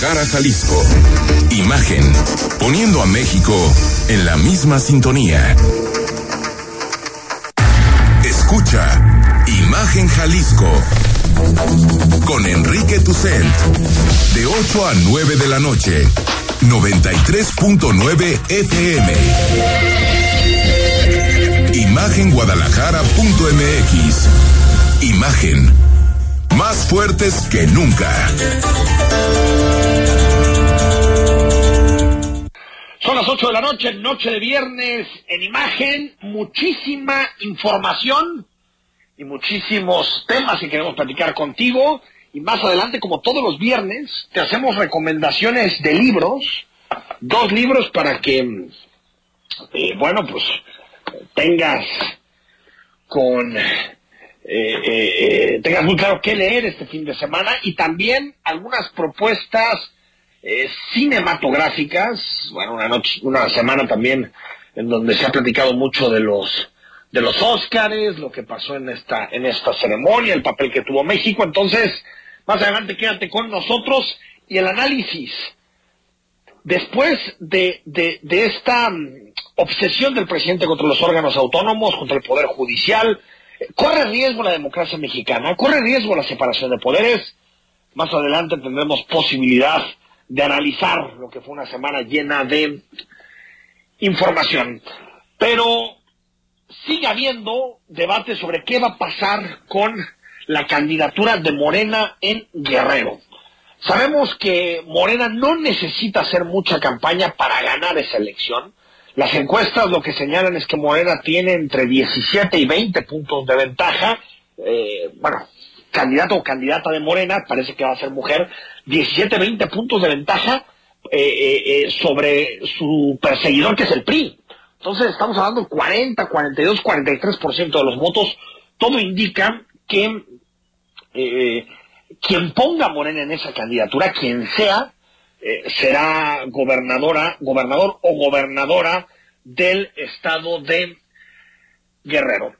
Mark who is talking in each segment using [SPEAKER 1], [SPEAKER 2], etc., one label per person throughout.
[SPEAKER 1] Jalisco. Imagen, poniendo a México en la misma sintonía. Escucha Imagen Jalisco con Enrique Tucent de 8 a 9 de la noche, 93.9 FM. Imagenguadalajara.mx. Imagen más fuertes que nunca.
[SPEAKER 2] Son las 8 de la noche, noche de viernes, en imagen, muchísima información y muchísimos temas que queremos platicar contigo. Y más adelante, como todos los viernes, te hacemos recomendaciones de libros, dos libros para que, eh, bueno, pues tengas con eh, eh, tengas muy claro qué leer este fin de semana y también algunas propuestas eh, cinematográficas. Bueno, una noche, una semana también en donde se ha platicado mucho de los de los Óscares, lo que pasó en esta en esta ceremonia, el papel que tuvo México. Entonces, más adelante quédate con nosotros y el análisis. Después de, de, de esta mm, obsesión del presidente contra los órganos autónomos, contra el Poder Judicial, Corre riesgo la democracia mexicana, corre riesgo la separación de poderes. Más adelante tendremos posibilidad de analizar lo que fue una semana llena de información. Pero sigue habiendo debate sobre qué va a pasar con la candidatura de Morena en Guerrero. Sabemos que Morena no necesita hacer mucha campaña para ganar esa elección. Las encuestas lo que señalan es que Morena tiene entre 17 y 20 puntos de ventaja. Eh, bueno, candidato o candidata de Morena, parece que va a ser mujer, 17, 20 puntos de ventaja eh, eh, eh, sobre su perseguidor que es el PRI. Entonces estamos hablando de 40, 42, 43% de los votos. Todo indica que eh, quien ponga a Morena en esa candidatura, quien sea, eh, será gobernadora, gobernador o gobernadora del estado de Guerrero.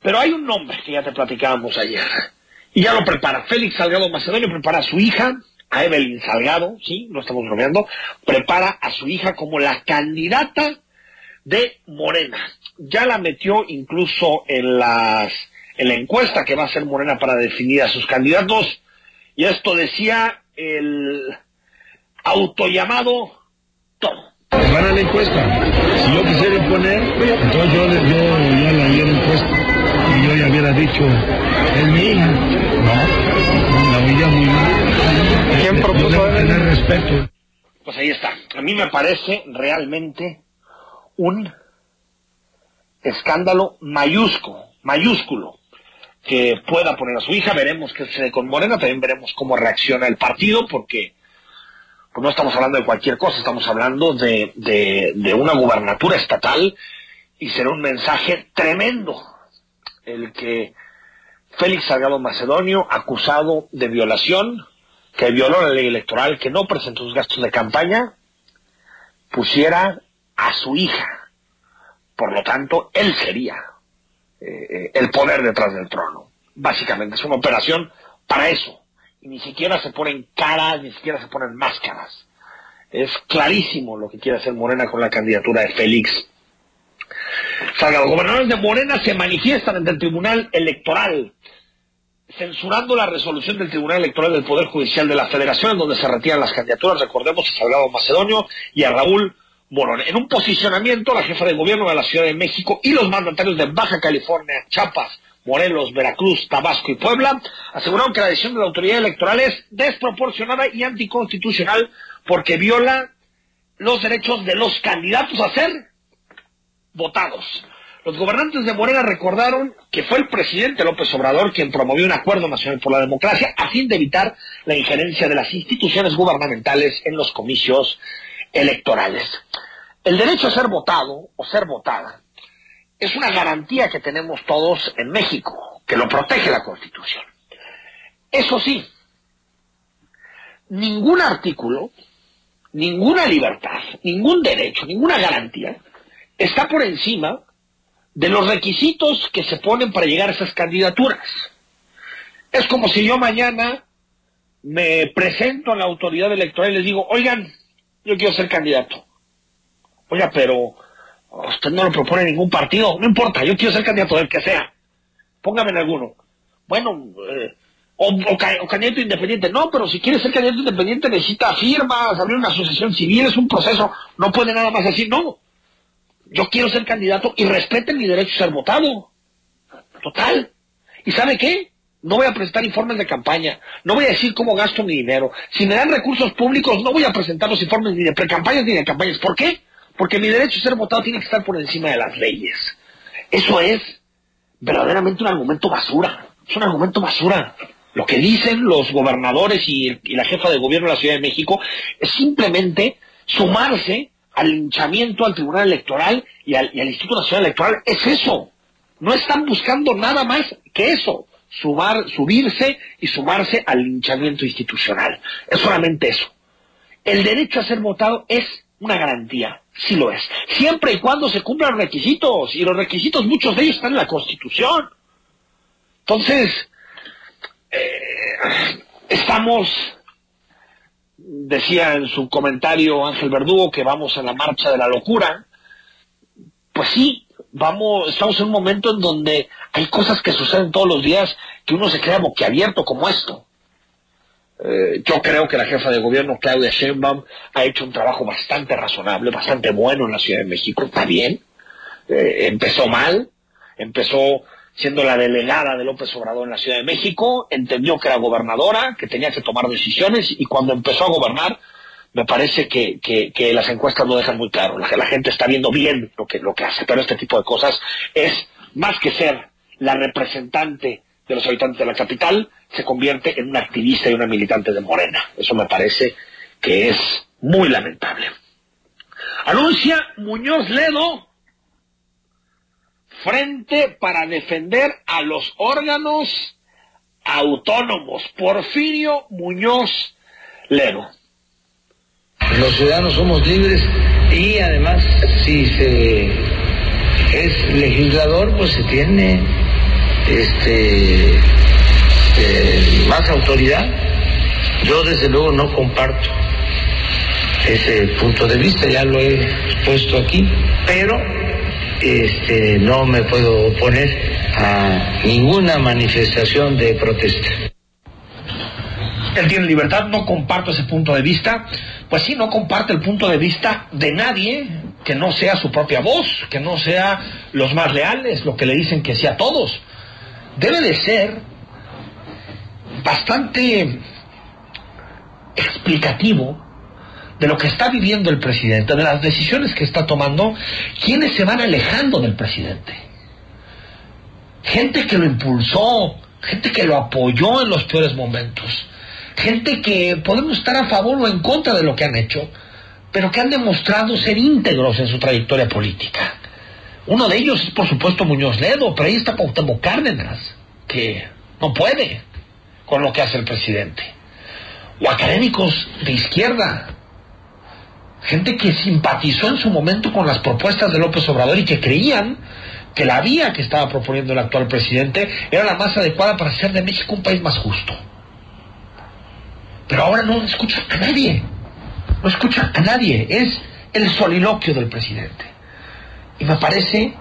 [SPEAKER 2] Pero hay un nombre que ya te platicábamos ayer. Y ya lo prepara. Félix Salgado Macedonio prepara a su hija, a Evelyn Salgado, sí, no estamos bromeando, prepara a su hija como la candidata de Morena. Ya la metió incluso en las en la encuesta que va a hacer Morena para definir a sus candidatos. Y esto decía el autollamado todo.
[SPEAKER 3] Van la encuesta. Si yo quisiera imponer, entonces yo, yo ya la hubiera impuesto. Y yo ya hubiera dicho, es mi hija. No, la oía muy mal.
[SPEAKER 2] ¿Quién
[SPEAKER 3] Yo
[SPEAKER 2] propuso a Evelyn?
[SPEAKER 3] tener respeto.
[SPEAKER 2] Pues ahí está. A mí me parece realmente un escándalo mayúsculo, mayúsculo que pueda poner a su hija. Veremos qué sucede con Morena, también veremos cómo reacciona el partido, porque pues no estamos hablando de cualquier cosa, estamos hablando de, de, una gubernatura estatal y será un mensaje tremendo el que Félix Salgado Macedonio, acusado de violación, que violó la ley electoral, que no presentó sus gastos de campaña, pusiera a su hija. Por lo tanto, él sería eh, eh, el poder detrás del trono. Básicamente, es una operación para eso. Ni siquiera se ponen caras, ni siquiera se ponen máscaras. Es clarísimo lo que quiere hacer Morena con la candidatura de Félix. Salgado, gobernadores de Morena se manifiestan ante el Tribunal Electoral censurando la resolución del Tribunal Electoral del Poder Judicial de la Federación, en donde se retiran las candidaturas, recordemos, a Salgado Macedonio y a Raúl Morón. En un posicionamiento, la jefa de gobierno de la Ciudad de México y los mandatarios de Baja California, Chiapas, Morelos, Veracruz, Tabasco y Puebla aseguraron que la decisión de la autoridad electoral es desproporcionada y anticonstitucional porque viola los derechos de los candidatos a ser votados. Los gobernantes de Morena recordaron que fue el presidente López Obrador quien promovió un acuerdo nacional por la democracia a fin de evitar la injerencia de las instituciones gubernamentales en los comicios electorales. El derecho a ser votado o ser votada es una garantía que tenemos todos en México, que lo protege la Constitución. Eso sí, ningún artículo, ninguna libertad, ningún derecho, ninguna garantía está por encima de los requisitos que se ponen para llegar a esas candidaturas. Es como si yo mañana me presento a la autoridad electoral y les digo, oigan, yo quiero ser candidato. Oiga, pero usted no lo propone ningún partido. No importa, yo quiero ser candidato del que sea. Póngame en alguno. Bueno, eh, o, o, candidato independiente. No, pero si quiere ser candidato independiente necesita firmas, abrir una asociación civil, es un proceso. No puede nada más decir, no. Yo quiero ser candidato y respeten mi derecho a ser votado. Total. ¿Y sabe qué? No voy a presentar informes de campaña, no voy a decir cómo gasto mi dinero. Si me dan recursos públicos, no voy a presentar los informes ni de pre-campañas ni de campañas. ¿Por qué? Porque mi derecho a ser votado tiene que estar por encima de las leyes. Eso es verdaderamente un argumento basura. Es un argumento basura. Lo que dicen los gobernadores y, la jefa de gobierno de la Ciudad de México es simplemente sumarse al linchamiento al Tribunal Electoral y al, Instituto Nacional Electoral. Es eso. No están buscando nada más que eso sumar, subirse y sumarse al linchamiento institucional. Es solamente eso. El derecho a ser votado es una garantía, sí lo es, siempre y cuando se cumplan requisitos, y los requisitos muchos de ellos están en la Constitución. Entonces, eh, estamos, decía en su comentario Ángel Verdugo, que vamos a la marcha de la locura, pues sí, vamos, estamos en un momento en donde hay cosas que suceden todos los días que uno se queda boquiabierto como esto. Eh, yo creo que la jefa de gobierno, Claudia Sheinbaum, ha hecho un trabajo bastante razonable, bastante bueno en la Ciudad de México. Está bien. Eh, empezó mal. Empezó siendo la delegada de López Obrador en la Ciudad de México. Entendió que era gobernadora, que tenía que tomar decisiones y cuando empezó a gobernar, me parece que, las encuestas lo dejan muy claro. La, la, gente está viendo bien lo que, lo que hace, pero este tipo de cosas es más que ser la representante de los habitantes de la capital, se convierte en una activista y una militante de Morena. Eso me parece que es muy lamentable. Anuncia Muñoz Ledo frente para defender a los órganos autónomos. Porfirio Muñoz Ledo.
[SPEAKER 4] Los ciudadanos somos libres y además si se es legislador pues se tiene este eh, más autoridad. Yo desde luego no comparto ese punto de vista, ya lo he puesto aquí, pero este, no me puedo oponer a ninguna manifestación de protesta.
[SPEAKER 2] Él tiene libertad, no comparto ese punto de vista. Pues sí, no comparte el punto de vista de nadie que no sea su propia voz, que no sea los más leales, lo que le dicen que sea todos debe de ser bastante explicativo de lo que está viviendo el presidente, de las decisiones que está tomando, quienes se van alejando del presidente. Gente que lo impulsó, gente que lo apoyó en los peores momentos, gente que podemos estar a favor o en contra de lo que han hecho, pero que han demostrado ser íntegros en su trayectoria política. Uno de ellos es, por supuesto, Muñoz Ledo, pero ahí está Cuauhtémoc Cárdenas, que no puede con lo que hace el presidente. O académicos de izquierda, gente que simpatizó en su momento con las propuestas de López Obrador y que creían que la vía que estaba proponiendo el actual presidente era la más adecuada para hacer de México un país más justo. Pero ahora no escucha a nadie, no escucha a nadie, es el soliloquio del presidente. Y me parece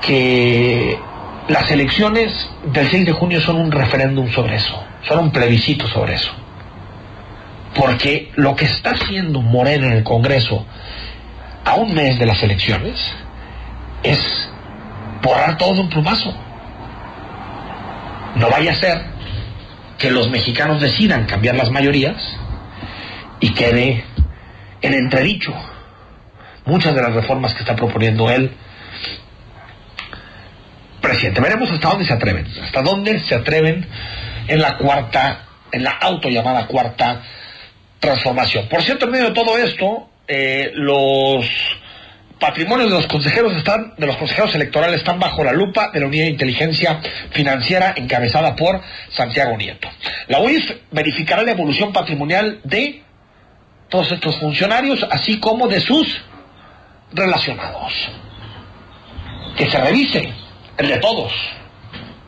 [SPEAKER 2] que las elecciones del 6 de junio son un referéndum sobre eso, son un plebiscito sobre eso. Porque lo que está haciendo Moreno en el Congreso a un mes de las elecciones es borrar todo de un plumazo. No vaya a ser que los mexicanos decidan cambiar las mayorías y quede en entredicho muchas de las reformas que está proponiendo él, presidente. Veremos hasta dónde se atreven, hasta dónde se atreven en la cuarta, en la auto llamada cuarta transformación. Por cierto, en medio de todo esto, eh, los patrimonios de los consejeros están, de los consejeros electorales están bajo la lupa de la Unidad de Inteligencia Financiera encabezada por Santiago Nieto. La UIF verificará la evolución patrimonial de todos estos funcionarios, así como de sus relacionados. Que se revise el de todos.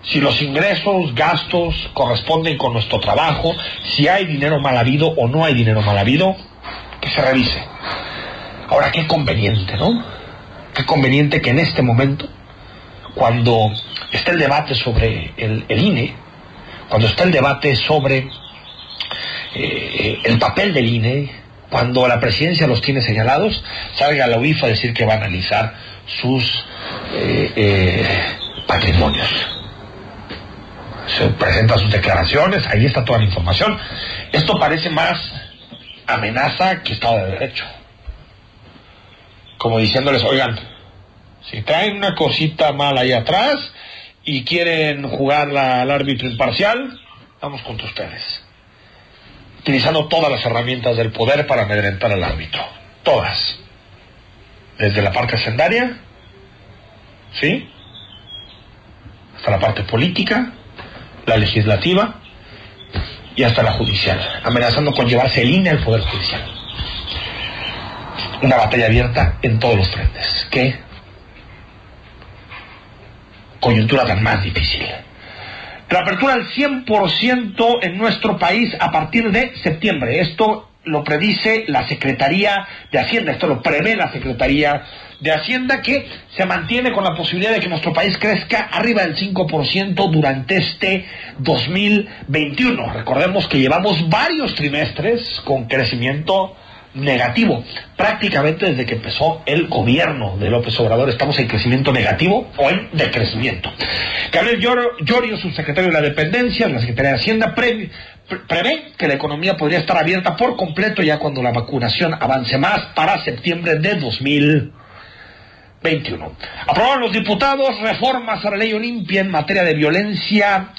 [SPEAKER 2] si los ingresos, gastos corresponden con nuestro trabajo, si hay dinero mal habido o no hay dinero mal habido, que se revise. Ahora, qué conveniente, ¿no? Qué conveniente que en este momento, cuando está el debate sobre el, INE, cuando está el debate sobre eh, el papel del INE, cuando la presidencia los tiene señalados, salga la UIF a decir que va a analizar sus eh, eh, patrimonios se presenta sus declaraciones, ahí está toda la información. Esto parece más amenaza que Estado de Derecho. Como diciéndoles, oigan, si traen una cosita mal ahí atrás y quieren jugar al árbitro imparcial, vamos contra ustedes. Utilizando todas las herramientas del poder para amedrentar al árbitro. Todas. Desde la parte hacendaria, ¿sí? Hasta la parte política, la legislativa y hasta la judicial, amenazando con llevarse el INE al Poder Judicial. Una batalla abierta en todos los frentes. ¿Qué coyuntura tan más difícil? La apertura al 100% en nuestro país a partir de septiembre. Esto lo predice la Secretaría de Hacienda, esto lo prevé la Secretaría de Hacienda, que se mantiene con la posibilidad de que nuestro país crezca arriba del 5% durante este 2021. Recordemos que llevamos varios trimestres con crecimiento negativo. Prácticamente desde que empezó el gobierno de López Obrador estamos en crecimiento negativo o en decrecimiento. Gabriel Llorio, subsecretario de la Dependencia de la Secretaría de Hacienda, prevé que la economía podría estar abierta por completo ya cuando la vacunación avance más para septiembre de 2021. Aprobaron los diputados reformas a la ley Olimpia en materia de violencia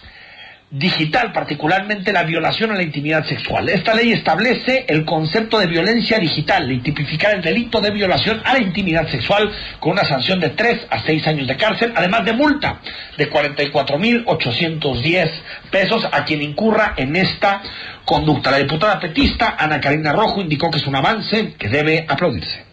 [SPEAKER 2] digital, particularmente la violación a la intimidad sexual. Esta ley establece el concepto de violencia digital y tipificar el delito de violación a la intimidad sexual con una sanción de 3 a 6 años de cárcel, además de multa de 44.810 pesos a quien incurra en esta conducta. La diputada petista Ana Karina Rojo indicó que es un avance que debe aplaudirse.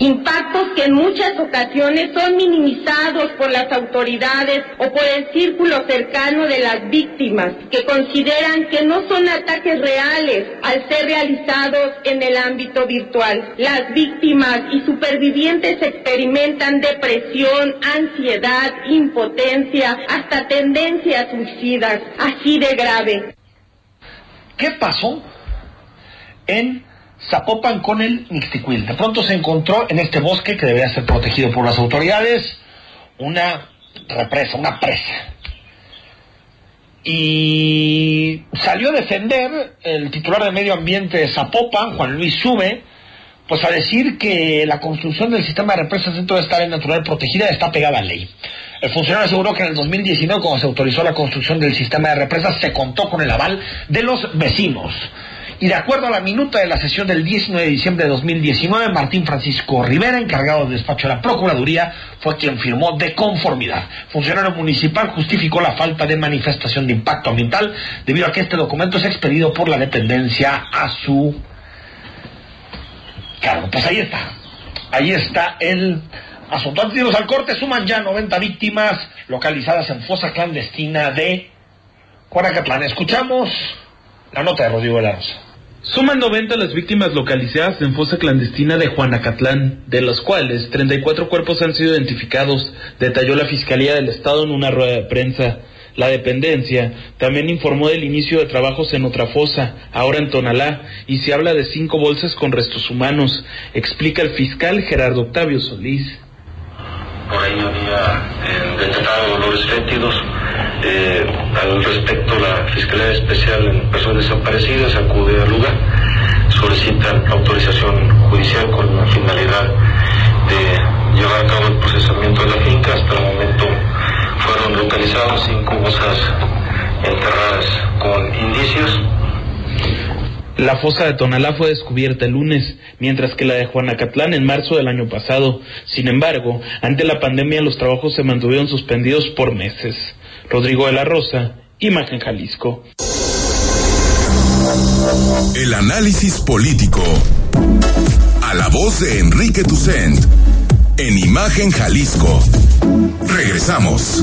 [SPEAKER 5] Impactos que en muchas ocasiones son minimizados por las autoridades o por el círculo cercano de las víctimas, que consideran que no son ataques reales al ser realizados en el ámbito virtual. Las víctimas y supervivientes experimentan depresión, ansiedad, impotencia, hasta tendencias suicidas, así de grave.
[SPEAKER 2] ¿Qué pasó en Zapopan con el Mixtiquil. De pronto se encontró en este bosque que debería ser protegido por las autoridades una represa, una presa. Y salió a defender el titular de Medio Ambiente de Zapopan, Juan Luis Sube, pues a decir que la construcción del sistema de represas dentro de esta área natural protegida está pegada a ley. El funcionario aseguró que en el 2019, cuando se autorizó la construcción del sistema de represas, se contó con el aval de los vecinos. Y de acuerdo a la minuta de la sesión del 19 de diciembre de 2019, Martín Francisco Rivera, encargado del despacho de la Procuraduría, fue quien firmó de conformidad. Funcionario municipal justificó la falta de manifestación de impacto ambiental debido a que este documento es expedido por la dependencia a su cargo. Pues ahí está. Ahí está el asunto. Antes de al corte, suman ya 90 víctimas localizadas en fosa clandestina de Juanacatlán. Escuchamos la nota de Rodrigo de.
[SPEAKER 6] Suman 90 las víctimas localizadas en fosa clandestina de Juanacatlán, de las cuales 34 cuerpos han sido identificados, detalló la Fiscalía del Estado en una rueda de prensa. La dependencia también informó del inicio de trabajos en otra fosa, ahora en Tonalá, y se habla de cinco bolsas con restos humanos, explica el fiscal Gerardo Octavio Solís.
[SPEAKER 7] Por ahí había eh, detectado dolores fétidos, eh, al respecto, la Fiscalía Especial en Personas Desaparecidas acude al lugar, solicitan autorización judicial con la finalidad de llevar a cabo el procesamiento de la finca. Hasta el momento fueron localizados cinco bolsas enterradas con indicios.
[SPEAKER 6] La fosa de Tonalá fue descubierta el lunes, mientras que la de Juanacatlán en marzo del año pasado. Sin embargo, ante la pandemia los trabajos se mantuvieron suspendidos por meses. Rodrigo de la Rosa, Imagen Jalisco.
[SPEAKER 1] El análisis político. A la voz de Enrique Tucent. En Imagen Jalisco. Regresamos.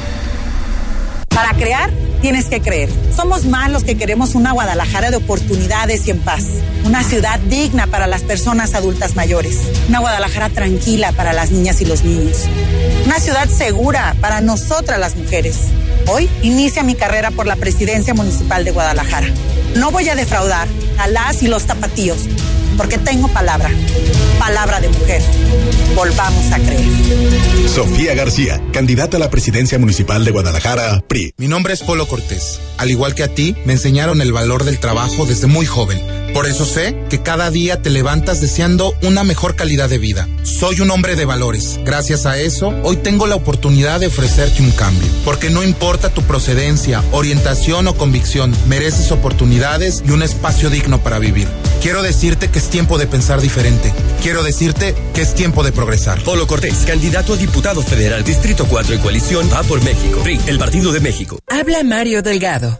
[SPEAKER 8] Para crear, tienes que creer. Somos más los que queremos una Guadalajara de oportunidades y en paz. Una ciudad digna para las personas adultas mayores. Una Guadalajara tranquila para las niñas y los niños. Una ciudad segura para nosotras las mujeres. Hoy inicia mi carrera por la presidencia municipal de Guadalajara. No voy a defraudar a las y los tapatíos, porque tengo palabra. Palabra de mujer. Volvamos a creer.
[SPEAKER 1] Sofía García, candidata a la presidencia municipal de Guadalajara, PRI.
[SPEAKER 9] Mi nombre es Polo Cortés. Al igual que a ti, me enseñaron el valor del trabajo desde muy joven. Por eso sé que cada día te levantas deseando una mejor calidad de vida. Soy un hombre de valores. Gracias a eso, hoy tengo la oportunidad de ofrecerte un cambio. Porque no importa tu procedencia, orientación o convicción, mereces oportunidades y un espacio digno para vivir. Quiero decirte que es tiempo de pensar diferente. Quiero decirte que es tiempo de progresar.
[SPEAKER 10] Polo Cortés, candidato a diputado federal, Distrito 4 en coalición, va por México. PRI, el Partido de México.
[SPEAKER 11] Habla Mario Delgado.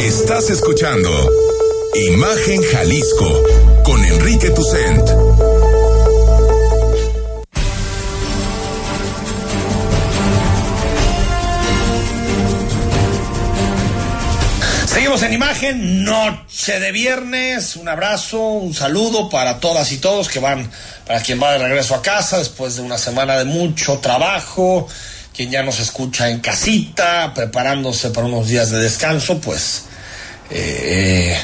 [SPEAKER 1] Estás escuchando Imagen Jalisco con Enrique Tucent.
[SPEAKER 2] Seguimos en imagen, noche de viernes, un abrazo, un saludo para todas y todos que van, para quien va de regreso a casa después de una semana de mucho trabajo, quien ya nos escucha en casita, preparándose para unos días de descanso, pues eh,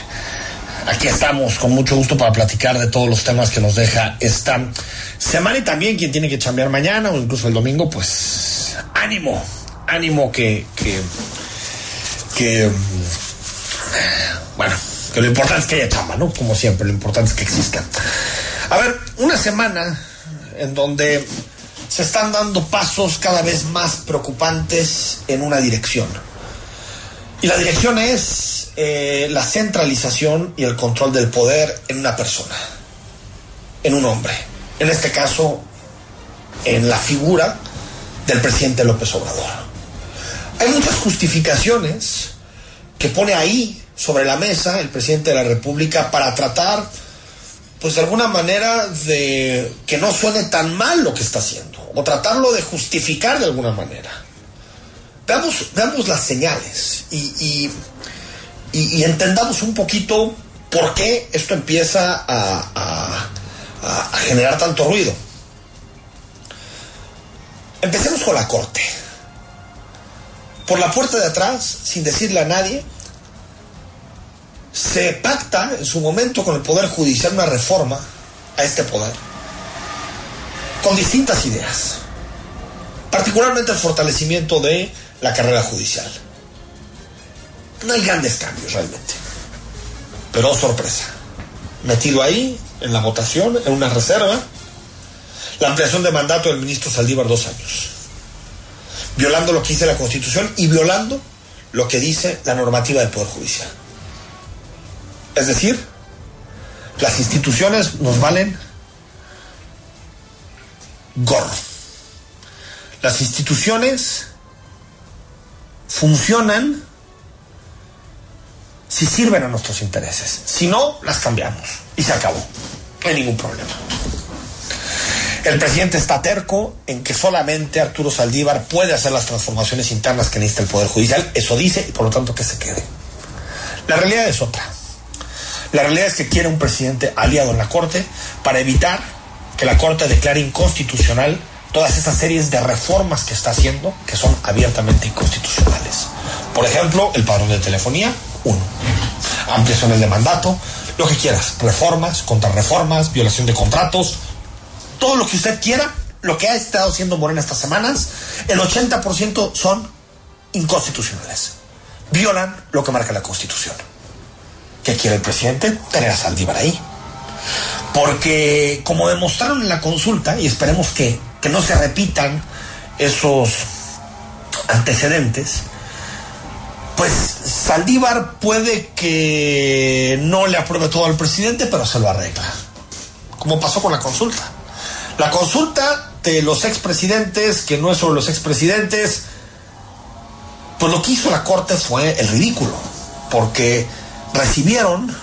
[SPEAKER 2] aquí estamos con mucho gusto para platicar de todos los temas que nos deja esta semana y también quien tiene que chambear mañana o incluso el domingo, pues ánimo, ánimo que, que, que bueno, que lo importante es que haya chamba, ¿no? Como siempre, lo importante es que exista. A ver, una semana en donde se están dando pasos cada vez más preocupantes en una dirección. Y la dirección es eh, la centralización y el control del poder en una persona, en un hombre. En este caso, en la figura del presidente López Obrador. Hay muchas justificaciones que pone ahí sobre la mesa el presidente de la República para tratar, pues de alguna manera, de que no suene tan mal lo que está haciendo, o tratarlo de justificar de alguna manera. Veamos, veamos las señales y, y, entendamos un poquito por qué esto empieza a, a, a generar tanto ruido. Empecemos con la corte. Por la puerta de atrás, sin decirle a nadie, se pacta en su momento con el Poder Judicial una reforma a este poder, con distintas ideas, particularmente el fortalecimiento de la carrera judicial. no hay grandes cambios realmente. Pero oh, sorpresa. Metido ahí, en la votación, en una reserva, la ampliación de mandato del ministro Saldívar dos años. Violando lo que dice la Constitución y violando lo que dice la normativa del Poder Judicial. Es decir, las instituciones nos valen gorro. Las instituciones funcionan si sirven a nuestros intereses. Si no, las cambiamos y se acabó. No hay ningún problema. El presidente está terco en que solamente Arturo Saldívar puede hacer las transformaciones internas que necesita el Poder Judicial. Eso dice y por lo tanto que se quede. La realidad es otra. La realidad es que quiere un presidente aliado en la Corte para evitar que la Corte declare inconstitucional todas esas series de reformas que está haciendo que son abiertamente inconstitucionales. Por ejemplo, el padrón de telefonía, uno. Ampliaciones de mandato, lo que quieras, reformas, contrarreformas, violación de contratos, todo lo que usted quiera, lo que ha estado haciendo Morena estas semanas, el 80% son inconstitucionales. Violan lo que marca la Constitución. ¿Qué quiere el presidente? Tener a Saldívar ahí. Porque, como demostraron en la consulta, y esperemos que, que no se repitan esos antecedentes, pues Saldívar puede que no le apruebe todo al presidente, pero se lo arregla. Como pasó con la consulta. La consulta de los expresidentes, que no es sobre los expresidentes, pues lo que hizo la Corte fue el ridículo, porque recibieron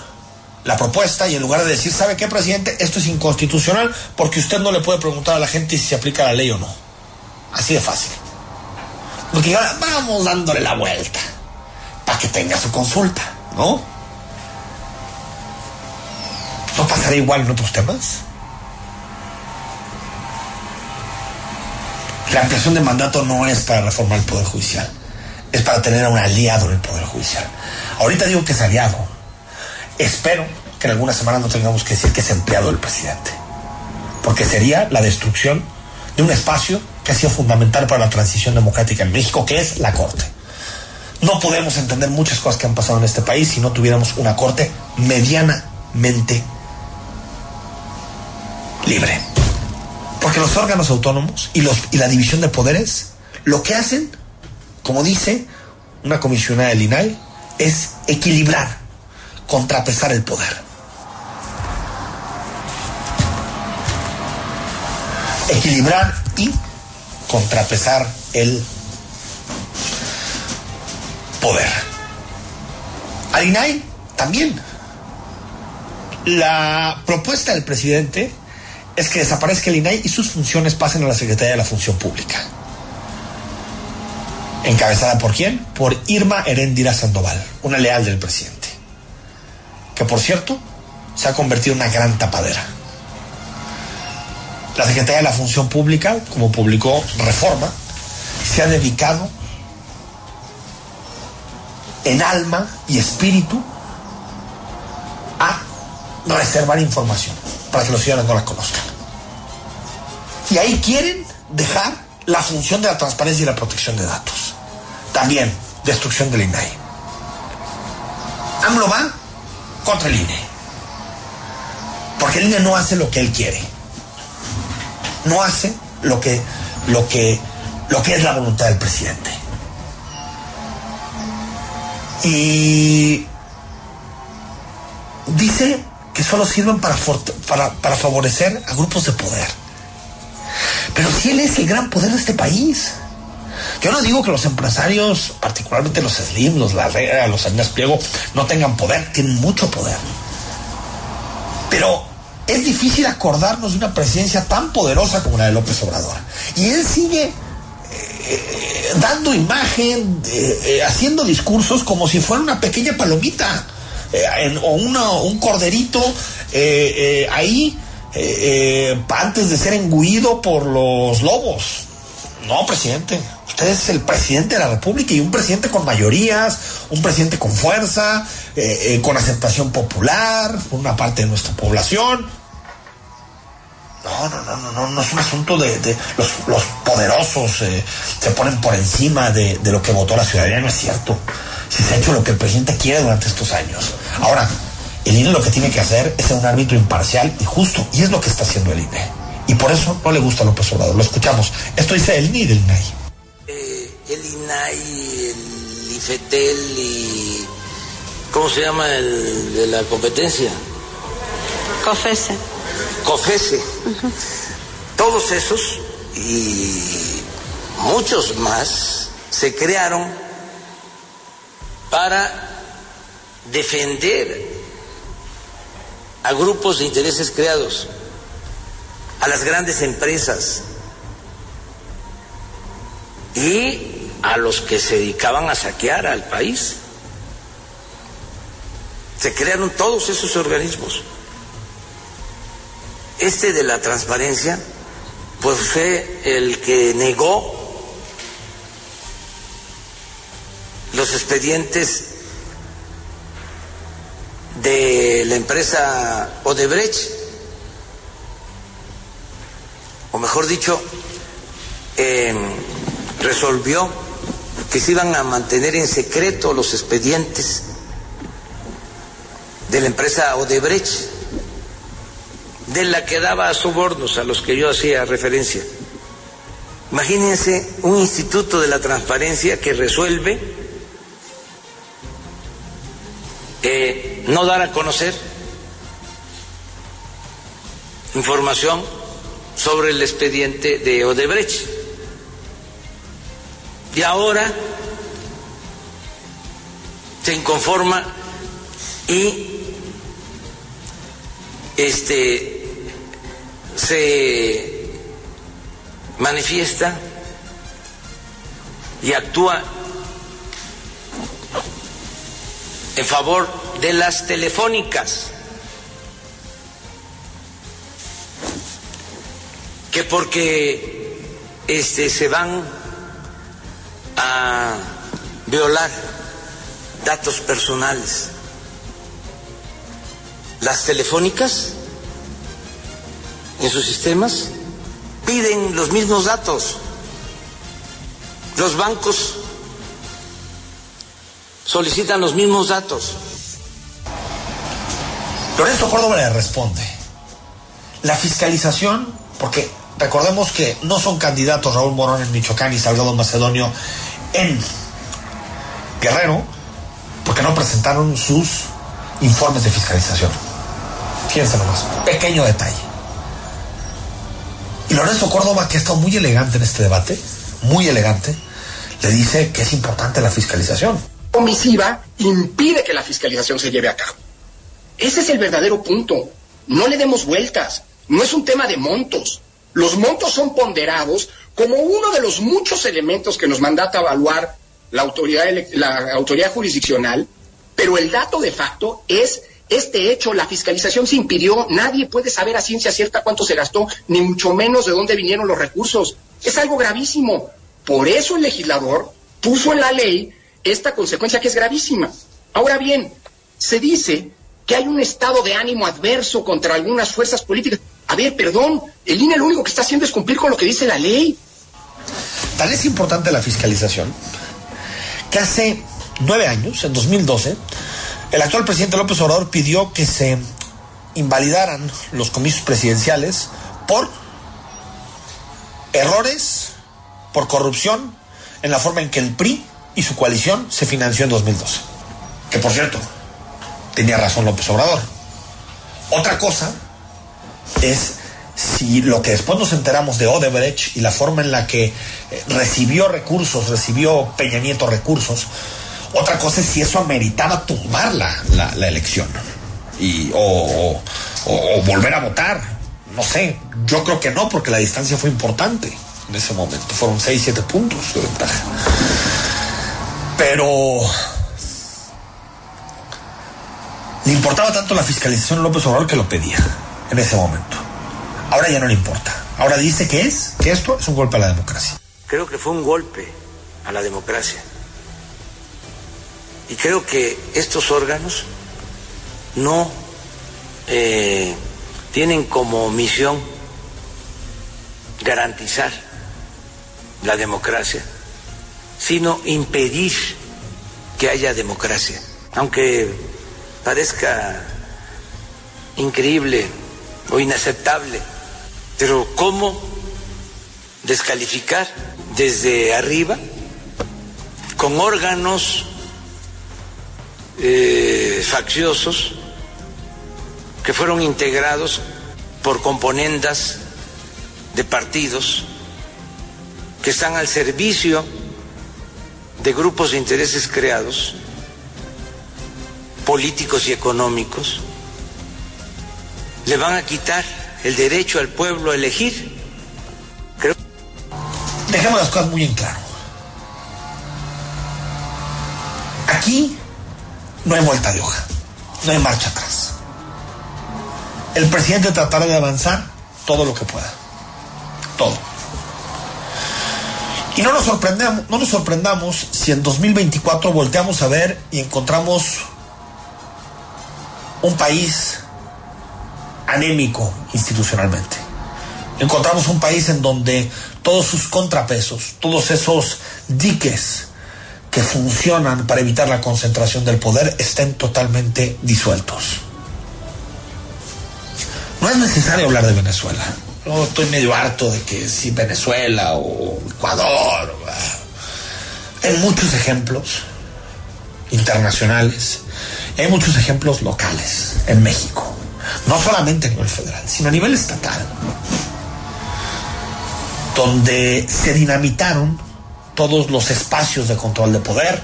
[SPEAKER 2] la propuesta y en lugar de decir, ¿sabe qué, presidente? Esto es inconstitucional porque usted no le puede preguntar a la gente si se aplica la ley o no. Así de fácil. Porque ahora vamos dándole la vuelta para que tenga su consulta, ¿no? ¿No pasará igual en otros temas? La ampliación de mandato no es para reformar el Poder Judicial, es para tener a un aliado en el Poder Judicial. Ahorita digo que es aliado. Espero que en algunas semanas no tengamos que decir que es empleado del presidente, porque sería la destrucción de un espacio que ha sido fundamental para la transición democrática en México, que es la Corte. No podemos entender muchas cosas que han pasado en este país si no tuviéramos una Corte medianamente libre. Porque los órganos autónomos y, los, y la división de poderes lo que hacen, como dice una comisionada del INAI, es equilibrar, contrapesar el poder. Equilibrar y contrapesar el poder. Al INAI también. La propuesta del presidente es que desaparezca el INAI y sus funciones pasen a la Secretaría de la Función Pública. ¿Encabezada por quién? Por Irma Heréndira Sandoval, una leal del presidente. Que por cierto, se ha convertido en una gran tapadera. La Secretaría de la Función Pública, como publicó Reforma, se ha dedicado en alma y espíritu a reservar información para que los ciudadanos no la conozcan. Y ahí quieren dejar la función de la transparencia y la protección de datos. También destrucción del INAI. AMLO va contra el INE. Porque el INE no hace lo que él quiere. No hace lo que, lo que, lo que es la voluntad del presidente. Y dice que solo sirven para, para, para favorecer a grupos de poder. Pero si él es el gran poder de este país. Yo no digo que los empresarios, particularmente los Slim, los Larrea, los Salinas Pliego, no tengan poder, tienen mucho poder. Pero es difícil acordarnos de una presidencia tan poderosa como la de López Obrador. Y él sigue eh, dando imagen, eh, eh, haciendo discursos como si fuera una pequeña palomita. Eh, o un corderito eh, eh, ahí antes de ser engullido por los lobos. No, presidente. Usted es el presidente de la República y un presidente con mayorías, un presidente con fuerza, con aceptación popular por una parte de nuestra población. No, no, no, no, no, no es un asunto de, los, poderosos se ponen por encima de, lo que votó la ciudadanía, no es cierto si se ha hecho lo que el presidente quiere durante estos años. Ahora, el INE lo que tiene que hacer es ser un árbitro imparcial y justo, y es lo que está haciendo el INE. Y por eso no le gusta a López Obrador. Lo escuchamos. Esto dice el INE del INAI.
[SPEAKER 4] El INAI, el IFETEL y... ¿Cómo se llama el de la competencia?
[SPEAKER 12] COFESE.
[SPEAKER 4] COFESE. Todos esos y muchos más se crearon para defender a grupos de intereses creados, a las grandes empresas y a los que se dedicaban a saquear al país. Se crearon todos esos organismos. Este de la transparencia, pues fue el que negó los expedientes de la empresa Odebrecht, o mejor dicho, eh, resolvió que se iban a mantener en secreto los expedientes de la empresa Odebrecht, de la que daba sobornos a los que yo hacía referencia. Imagínense un instituto de la transparencia que resuelve eh, no dar a conocer información sobre el expediente de Odebrecht. Y ahora se inconforma y este se manifiesta y actúa en favor de las telefónicas, que porque este, se van a violar datos personales. Las telefónicas en sus sistemas piden los mismos datos. Los bancos solicitan los mismos datos.
[SPEAKER 2] Lorenzo Córdoba le responde. La fiscalización, porque recordemos que no son candidatos Raúl Morón en Michoacán y Salgado Macedonio en Guerrero, porque no presentaron sus informes de fiscalización. Fíjense nomás, pequeño detalle. Y Lorenzo Córdoba, que ha estado muy elegante en este debate, muy elegante, le dice que es importante la fiscalización.
[SPEAKER 13] Omisiva impide que la fiscalización se lleve a cabo. Ese es el verdadero punto. No le demos vueltas. No es un tema de montos. Los montos son ponderados como uno de los muchos elementos que nos mandata evaluar la autoridad, la autoridad jurisdiccional, pero el dato de facto es este hecho, la fiscalización se impidió, nadie puede saber a ciencia cierta cuánto se gastó, ni mucho menos de dónde vinieron los recursos. Es algo gravísimo. Por eso el legislador puso en la ley esta consecuencia que es gravísima. Ahora bien, se dice que hay un estado de ánimo adverso contra algunas fuerzas políticas. A ver, perdón, el INE lo único que está haciendo es cumplir con lo que dice la ley.
[SPEAKER 2] Tal es importante la fiscalización que hace nueve años, en 2012, el actual presidente López Obrador pidió que se invalidaran los comicios presidenciales por errores, por corrupción, en la forma en que el PRI y su coalición se financió en 2012. Que por cierto, tenía razón López Obrador. Otra cosa es si lo que después nos enteramos de Odebrecht y la forma en la que recibió recursos, recibió Peña Nieto recursos, otra cosa es si eso ameritaba tumbar la, la, la elección y, o, o, o, volver a votar. No sé, yo creo que no, porque la distancia fue importante en ese momento. Fueron 6, 7 puntos de ventaja. Pero le importaba tanto la fiscalización a López Obrador que lo pedía en ese momento. Ahora ya no le importa. Ahora dice que es, que esto es un golpe a la democracia.
[SPEAKER 4] Creo que fue un golpe a la democracia. Y creo que estos órganos no eh, tienen como misión garantizar la democracia, sino impedir que haya democracia. Aunque parezca increíble o inaceptable, pero ¿cómo descalificar desde arriba con órganos eh, facciosos que fueron integrados por componendas de partidos que están al servicio de grupos de intereses creados, políticos y económicos, le van a quitar el derecho al pueblo a elegir. Creo...
[SPEAKER 2] Dejemos las cosas muy en claro. Aquí no hay vuelta de hoja, no hay marcha atrás. El presidente tratará de avanzar todo lo que pueda. Todo. Y no nos, sorprendamos, no nos sorprendamos si en 2024 volteamos a ver y encontramos un país anémico institucionalmente. Encontramos un país en donde todos sus contrapesos, todos esos diques que funcionan para evitar la concentración del poder estén totalmente disueltos. No es necesario hablar de Venezuela. Estoy medio harto de que si Venezuela o Ecuador. Hay muchos ejemplos internacionales, hay muchos ejemplos locales en México, no solamente a nivel federal, sino a nivel estatal, donde se dinamitaron todos los espacios de control de poder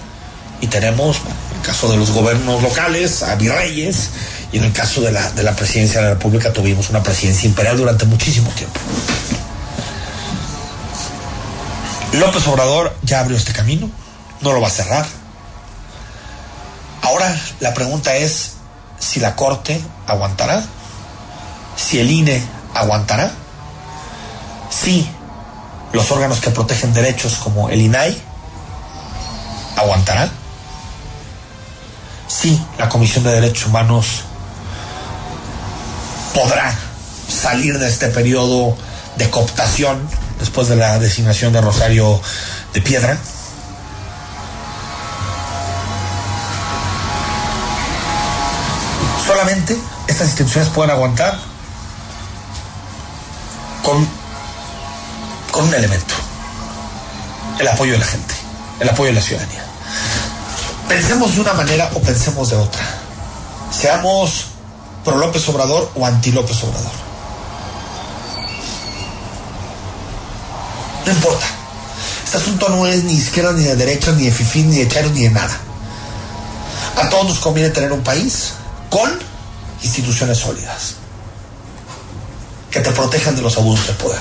[SPEAKER 2] y tenemos, en el caso de los gobiernos locales, a virreyes y en el caso de la, de la presidencia de la República tuvimos una presidencia imperial durante muchísimo tiempo. López Obrador ya abrió este camino, no lo va a cerrar. Ahora la pregunta es si la Corte aguantará, si el INE aguantará, si los órganos que protegen derechos como el INAI aguantarán, si la Comisión de Derechos Humanos podrá salir de este periodo de cooptación después de la designación de Rosario de Piedra. Solamente estas instituciones pueden aguantar con, con un elemento, el apoyo de la gente, el apoyo de la ciudadanía. Pensemos de una manera o pensemos de otra. Seamos pro López Obrador o anti López Obrador. No importa. Este asunto no es ni izquierda, ni de derecha, ni de fifín, ni de chero, ni de nada. A todos nos conviene tener un país con instituciones sólidas que te protejan de los abusos de poder.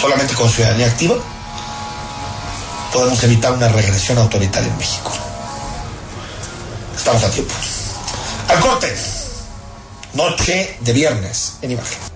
[SPEAKER 2] Solamente con ciudadanía activa podemos evitar una regresión autoritaria en México. Estamos a tiempo. Al corte. Noche de viernes en imagen.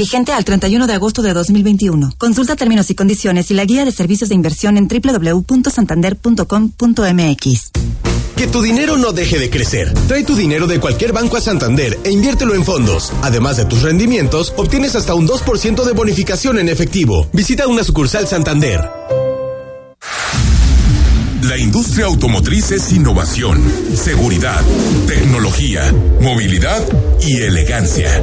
[SPEAKER 14] Vigente al 31 de agosto de 2021. Consulta términos y condiciones y la guía de servicios de inversión en www.santander.com.mx.
[SPEAKER 15] Que tu dinero no deje de crecer. Trae tu dinero de cualquier banco a Santander e inviértelo en fondos. Además de tus rendimientos, obtienes hasta un 2% de bonificación en efectivo. Visita una sucursal Santander.
[SPEAKER 1] La industria automotriz es innovación, seguridad, tecnología, movilidad y elegancia.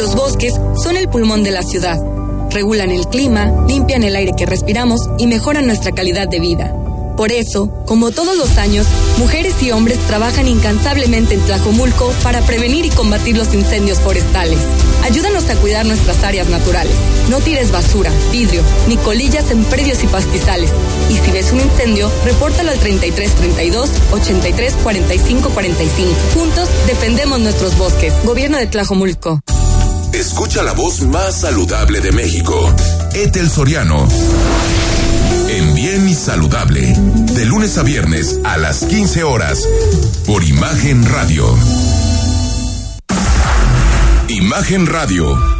[SPEAKER 16] Los bosques son el pulmón de la ciudad. Regulan el clima, limpian el aire que respiramos y mejoran nuestra calidad de vida. Por eso, como todos los años, mujeres y hombres trabajan incansablemente en Tlajomulco para prevenir y combatir los incendios forestales. Ayúdanos a cuidar nuestras áreas naturales. No tires basura, vidrio, ni colillas en predios y pastizales. Y si ves un incendio, repórtalo al 3332 83 45 45. Juntos defendemos nuestros bosques. Gobierno de Tlajomulco.
[SPEAKER 1] Escucha la voz más saludable de México. Etel Soriano. En Bien y Saludable. De lunes a viernes a las 15 horas. Por Imagen Radio. Imagen Radio.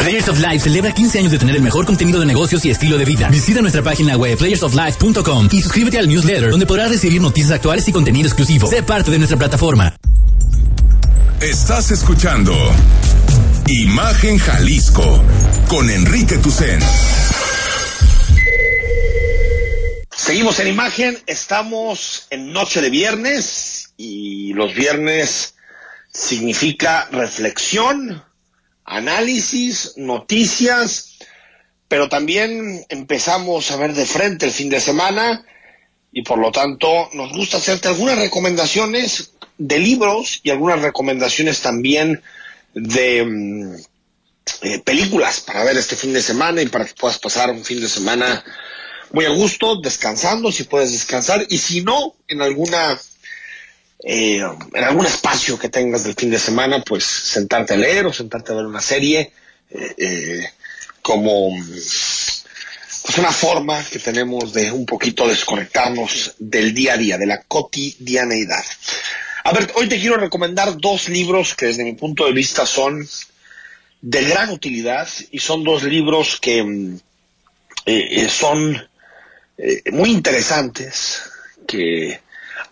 [SPEAKER 17] Players of Life celebra 15 años de tener el mejor contenido de negocios y estilo de vida. Visita nuestra página web playersoflife.com y suscríbete al newsletter donde podrás recibir noticias actuales y contenido exclusivo. Sé parte de nuestra plataforma.
[SPEAKER 1] Estás escuchando Imagen Jalisco con Enrique Tucen.
[SPEAKER 2] Seguimos en imagen, estamos en noche de viernes y los viernes significa reflexión, análisis, noticias, pero también empezamos a ver de frente el fin de semana y por lo tanto nos gusta hacerte algunas recomendaciones de libros y algunas recomendaciones también de mm, eh, películas para ver este fin de semana y para que puedas pasar un fin de semana muy a gusto, descansando, si puedes descansar, y si no, en alguna eh, en algún espacio que tengas del fin de semana, pues sentarte a leer o sentarte a ver una serie, eh, eh, como pues una forma que tenemos de un poquito desconectarnos del día a día, de la cotidianeidad. A ver, hoy te quiero recomendar dos libros que desde mi punto de vista son de gran utilidad y son dos libros que mm, son muy interesantes, que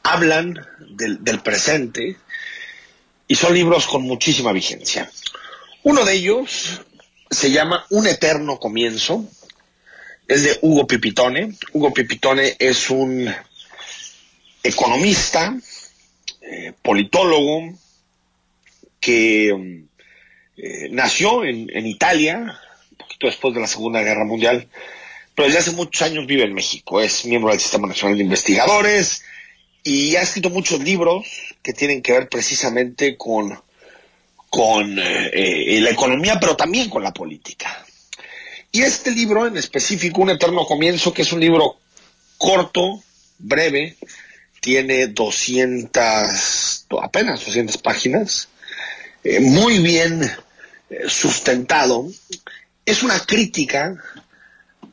[SPEAKER 2] hablan del, presente y son libros con muchísima vigencia. Uno de ellos se llama Un eterno comienzo, es de Hugo Pipitone. Hugo Pipitone es un economista, eh, politólogo, que eh, nació en Italia, un poquito después de la Segunda Guerra Mundial, pero desde hace muchos años vive en México. Es miembro del Sistema Nacional de Investigadores, y ha escrito muchos libros que tienen que ver precisamente con, con eh, eh, la economía, pero también con la política. Y este libro en específico, Un Eterno Comienzo, que es un libro corto, breve, tiene 200, apenas 200 páginas, eh, muy bien sustentado, es una crítica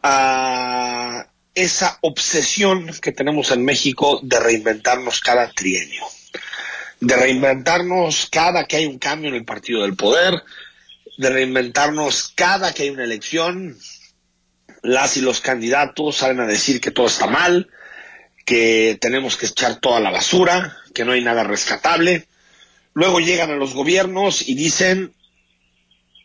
[SPEAKER 2] a esa obsesión que tenemos en México de reinventarnos cada trienio, de reinventarnos cada que hay un cambio en el partido del poder, de reinventarnos cada que hay una elección, las y los candidatos salen a decir que todo está mal, que tenemos que echar toda la basura, que no hay nada rescatable. Luego llegan a los gobiernos y dicen,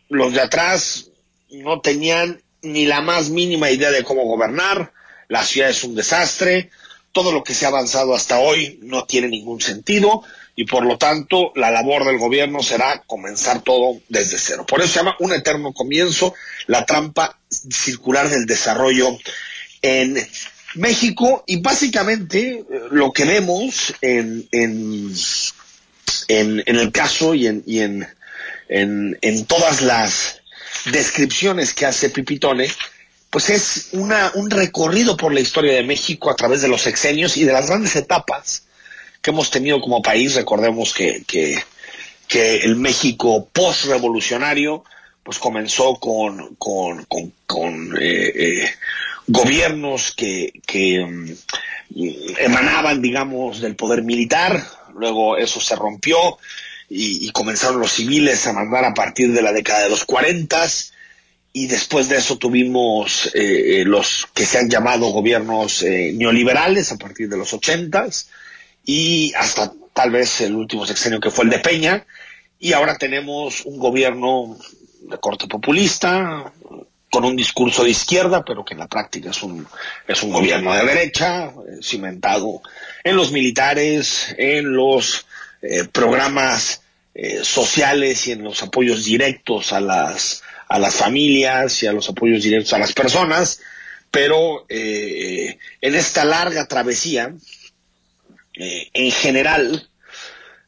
[SPEAKER 2] los de atrás no tenían ni la más mínima idea de cómo gobernar, la ciudad es un desastre, todo lo que se ha avanzado hasta hoy no tiene ningún sentido y por lo tanto la labor del gobierno será comenzar todo desde cero. Por eso se llama un eterno comienzo, la trampa circular del desarrollo en México y básicamente lo que vemos en, en, en, el caso y, en, y en, en, en todas las descripciones que hace Pipitone pues es una, un recorrido por la historia de México a través de los sexenios y de las grandes etapas que hemos tenido como país. Recordemos que, que, el México post-revolucionario pues comenzó con, con, con, con eh, eh, gobiernos que, que um, emanaban, digamos, del poder militar, luego eso se rompió y, y, comenzaron los civiles a mandar a partir de la década de los cuarentas y después de eso tuvimos eh, los que se han llamado gobiernos eh, neoliberales a partir de los ochentas y hasta tal vez el último sexenio que fue el de Peña. Y ahora tenemos un gobierno de corte populista con un discurso de izquierda pero que en la práctica es un es un gobierno de derecha eh, cimentado en los militares en los eh, programas eh, sociales y en los apoyos directos a las a las familias y a los apoyos directos a las personas, pero eh, en esta larga travesía, eh, en general,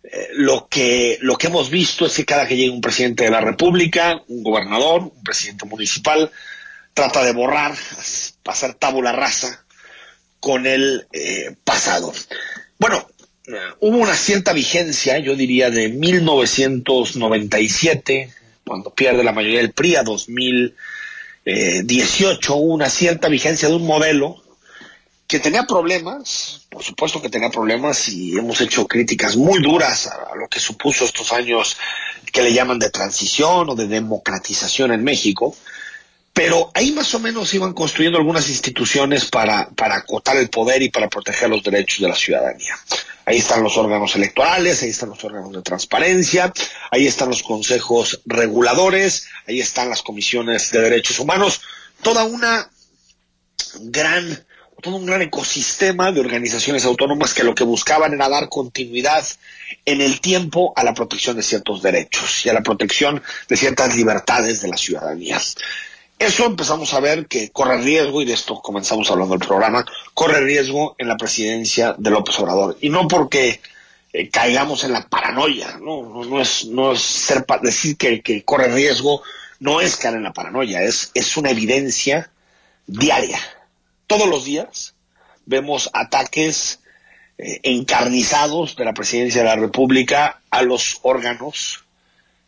[SPEAKER 2] eh, lo que lo que hemos visto es que cada que llega un presidente de la República, un gobernador, un presidente municipal, trata de borrar, pasar tabula rasa con el pasado. Bueno, hubo una cierta vigencia, yo diría, de 1997 cuando pierde la mayoría del PRI a 2018, hubo una cierta vigencia de un modelo que tenía problemas, por supuesto que tenía problemas y hemos hecho críticas muy duras a, lo que supuso estos años que le llaman de transición o de democratización en México, pero ahí más o menos iban construyendo algunas instituciones para, para acotar el poder y para proteger los derechos de la ciudadanía. Ahí están los órganos electorales, ahí están los órganos de transparencia, ahí están los consejos reguladores, ahí están las comisiones de derechos humanos, toda una gran, todo un gran ecosistema de organizaciones autónomas que lo que buscaban era dar continuidad en el tiempo a la protección de ciertos derechos y a la protección de ciertas libertades de la ciudadanía. Eso empezamos a ver que corre riesgo, y de esto comenzamos hablando del programa, corre riesgo en la presidencia de López Obrador. Y no porque eh, caigamos en la paranoia, no, no, es, no es ser decir que, que, corre riesgo, no es caer en la paranoia, es, es una evidencia diaria. Todos los días vemos ataques eh, encarnizados de la presidencia de la República a los órganos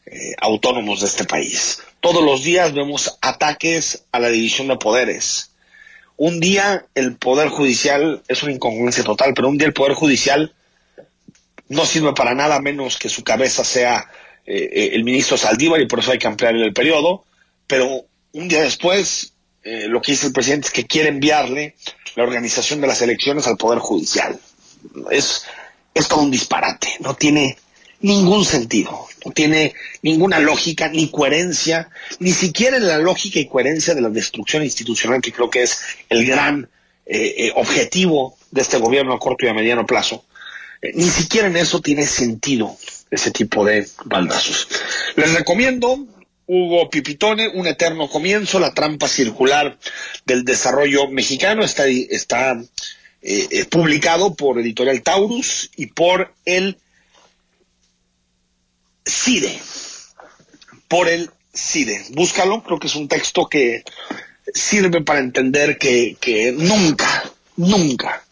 [SPEAKER 2] eh, autónomos de este país. Todos los días vemos ataques a la división de poderes. Un día el Poder Judicial es una incongruencia total, pero un día el Poder Judicial no sirve para nada menos que su cabeza sea eh, eh, el ministro Saldívar y por eso hay que ampliar el periodo. Pero un día después eh, lo que dice el presidente es que quiere enviarle la organización de las elecciones al Poder Judicial. Es, es todo un disparate, no tiene ningún sentido, no tiene ninguna lógica ni coherencia, ni siquiera en la lógica y coherencia de la destrucción institucional, que creo que es el gran eh, eh, objetivo de este gobierno a corto y a mediano plazo. Eh, ni siquiera en eso tiene sentido ese tipo de baldazos. Les recomiendo Hugo Pipitone, Un Eterno Comienzo, la trampa circular del desarrollo mexicano, está, está publicado por Editorial Taurus y por el CIDE, por el CIDE. Búscalo, creo que es un texto que sirve para entender que, que nunca, nunca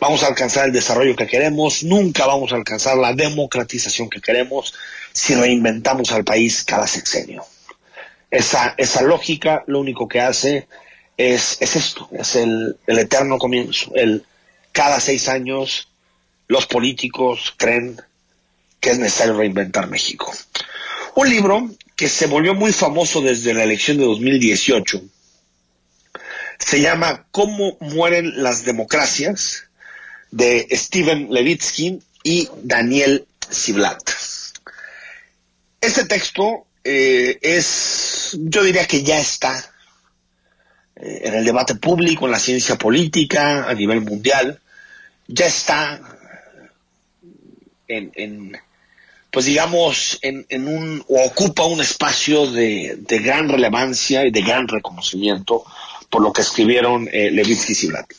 [SPEAKER 2] vamos a alcanzar el desarrollo que queremos, nunca vamos a alcanzar la democratización que queremos si reinventamos al país cada sexenio. Esa, esa lógica lo único que hace es, es esto, es el, el eterno comienzo. El, cada seis años los políticos creen que es necesario reinventar México. Un libro que se volvió muy famoso desde la elección de 2018 se llama Cómo mueren las democracias de Steven Levitsky y Daniel Ziblatt. Este texto eh, es, yo diría que ya está eh, en el debate público, en la ciencia política, a nivel mundial, ya está en, en, pues digamos, en, en un, o ocupa un espacio de, de, gran relevancia y de gran reconocimiento por lo que escribieron eh, Levitsky y Ziblatt.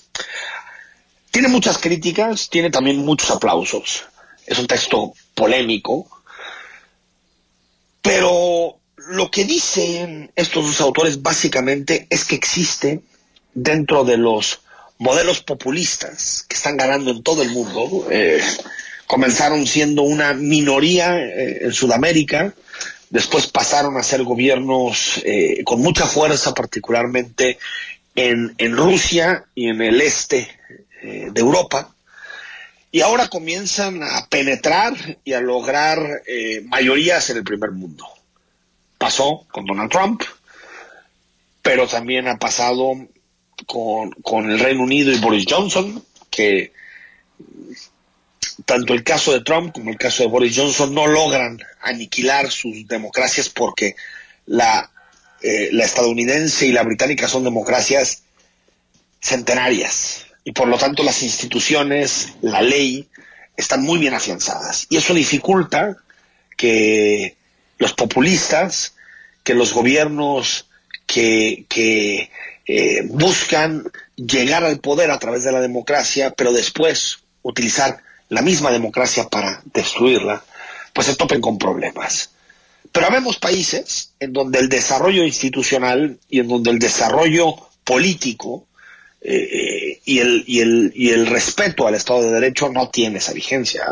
[SPEAKER 2] Tiene muchas críticas, tiene también muchos aplausos. Es un texto polémico, pero lo que dicen estos dos autores básicamente es que existe dentro de los modelos populistas que están ganando en todo el mundo, eh, comenzaron siendo una minoría eh, en Sudamérica, después pasaron a ser gobiernos eh, con mucha fuerza, particularmente en, en, Rusia y en el este eh, de Europa, y ahora comienzan a penetrar y a lograr mayorías en el primer mundo. Pasó con Donald Trump, pero también ha pasado con, con el Reino Unido y Boris Johnson, que tanto el caso de Trump como el caso de Boris Johnson no logran aniquilar sus democracias porque la, eh, la estadounidense y la británica son democracias centenarias y por lo tanto las instituciones, la ley, están muy bien afianzadas. Y eso dificulta que los populistas, que los gobiernos que, que eh, buscan llegar al poder a través de la democracia, pero después utilizar la misma democracia para destruirla, pues se topen con problemas. Pero habemos países en donde el desarrollo institucional y en donde el desarrollo político eh, y, el, y, el, y el respeto al Estado de Derecho no tiene esa vigencia.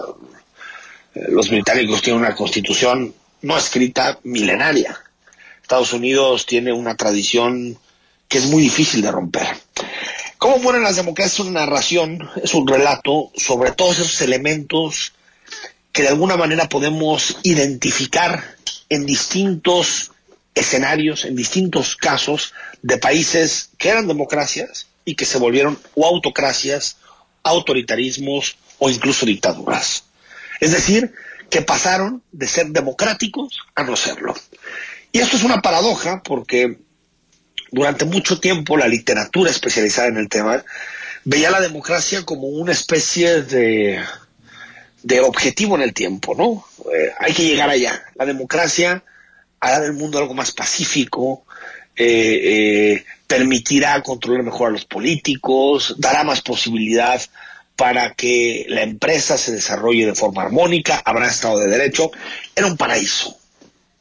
[SPEAKER 2] Los británicos tienen una constitución no escrita milenaria. Estados Unidos tiene una tradición que es muy difícil de romper. ¿Cómo mueren las democracias? Es una narración, es un relato sobre todos esos elementos que de alguna manera podemos identificar en distintos escenarios, en distintos casos de países que eran democracias y que se volvieron o autocracias, autoritarismos o incluso dictaduras. Es decir, que pasaron de ser democráticos a no serlo. Y esto es una paradoja porque durante mucho tiempo la literatura especializada en el tema veía la democracia como una especie de, de objetivo en el tiempo, ¿no? Eh, hay que llegar allá. La democracia hará del mundo algo más pacífico, eh, eh, permitirá controlar mejor a los políticos, dará más posibilidad para que la empresa se desarrolle de forma armónica, habrá Estado de Derecho. Era un paraíso,